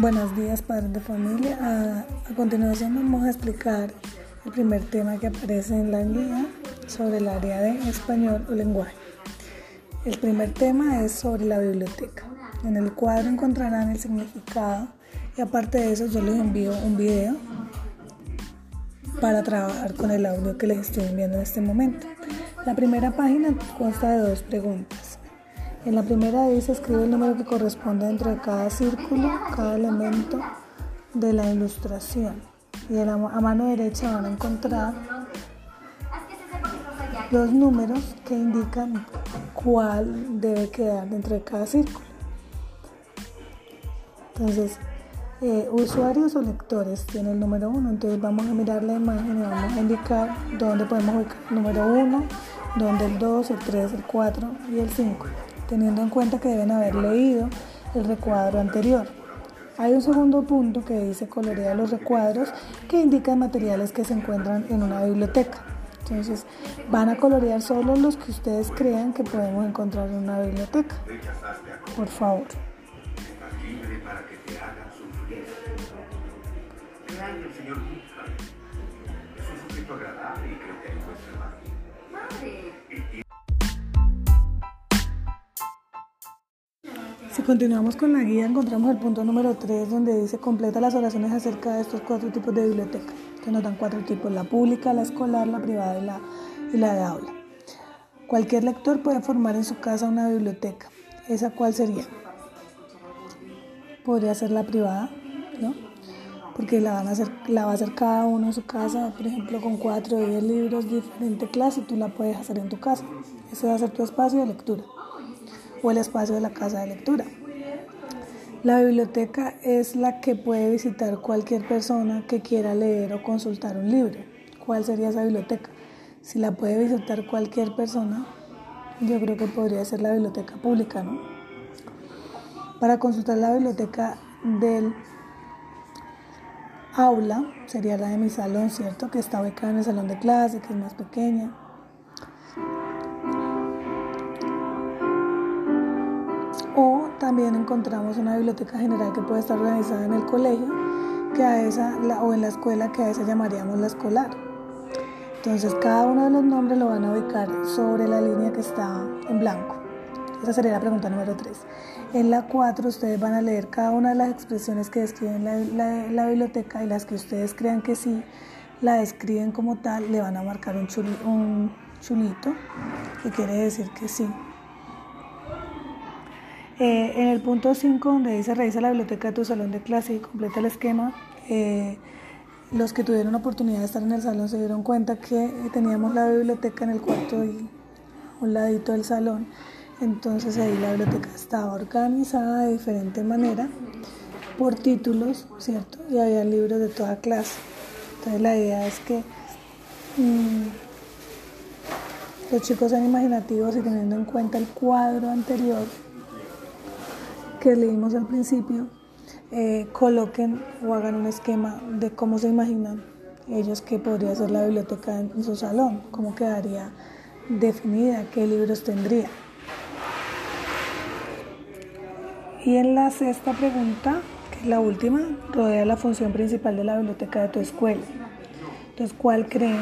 Buenos días, padres de familia. A, continuación vamos a explicar el primer tema que aparece en la guía sobre el área de español o lenguaje. El primer tema es sobre la biblioteca. En el cuadro encontrarán el significado y aparte de eso yo les envío un video para trabajar con el audio que les estoy enviando en este momento. La primera página consta de dos preguntas. En la primera dice escribe el número que corresponde dentro de cada círculo, cada elemento de la ilustración. Y a, mano derecha van a encontrar los números que indican cuál debe quedar dentro de cada círculo. Entonces, eh, usuarios o lectores tiene el número 1, entonces vamos a mirar la imagen y vamos a indicar dónde podemos ubicar el número 1, dónde el 2, el 3, el 4 y el 5 teniendo en cuenta que deben haber leído el recuadro anterior. Hay un segundo punto que dice colorea los recuadros que indican materiales que se encuentran en una biblioteca. Entonces van a colorear solo los que ustedes crean que podemos encontrar en una biblioteca. Por favor. Si continuamos con la guía, encontramos el punto número 3 donde dice completa las oraciones acerca de estos cuatro tipos de biblioteca, que nos dan cuatro tipos, la pública, la escolar, la privada y la, y la de aula. Cualquier lector puede formar en su casa una biblioteca. ¿Esa cuál sería? Podría ser la privada, ¿no? Porque la, van a hacer, la va a hacer cada uno en su casa, por ejemplo, con cuatro o diez libros de diferente clase, tú la puedes hacer en tu casa. Ese va a ser tu espacio de lectura o el espacio de la casa de lectura. La biblioteca es la que puede visitar cualquier persona que quiera leer o consultar un libro. ¿Cuál sería esa biblioteca? Si la puede visitar cualquier persona, yo creo que podría ser la biblioteca pública, ¿no? Para consultar la biblioteca del aula, sería la de mi salón, ¿cierto? Que está ubicada en el salón de clase, que es más pequeña. También encontramos una biblioteca general que puede estar organizada en el colegio que a esa, o en la escuela que a esa llamaríamos la escolar. Entonces cada uno de los nombres lo van a ubicar sobre la línea que está en blanco. Esa sería la pregunta número 3. En la 4 ustedes van a leer cada una de las expresiones que describen la, biblioteca y las que ustedes crean que sí la describen como tal, le van a marcar un, un chulito, que quiere decir que sí. Eh, en el punto 5, donde dice revisa la biblioteca de tu salón de clase y completa el esquema, eh, los que tuvieron oportunidad de estar en el salón se dieron cuenta que teníamos la biblioteca en el cuarto y un ladito del salón. Entonces ahí la biblioteca estaba organizada de diferente manera por títulos, ¿cierto? Y había libros de toda clase. Entonces la idea es que mm, los chicos sean imaginativos y teniendo en cuenta el cuadro anterior, que leímos al principio, eh, coloquen o hagan un esquema de cómo se imaginan ellos que podría ser la biblioteca en, su salón, cómo quedaría definida, qué libros tendría. Y en la sexta pregunta, que es la última, rodea la función principal de la biblioteca de tu escuela. Entonces, ¿cuál creen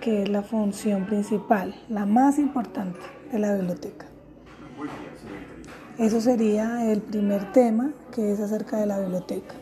que es la función principal, la más importante de la biblioteca? Eso sería el primer tema que es acerca de la biblioteca.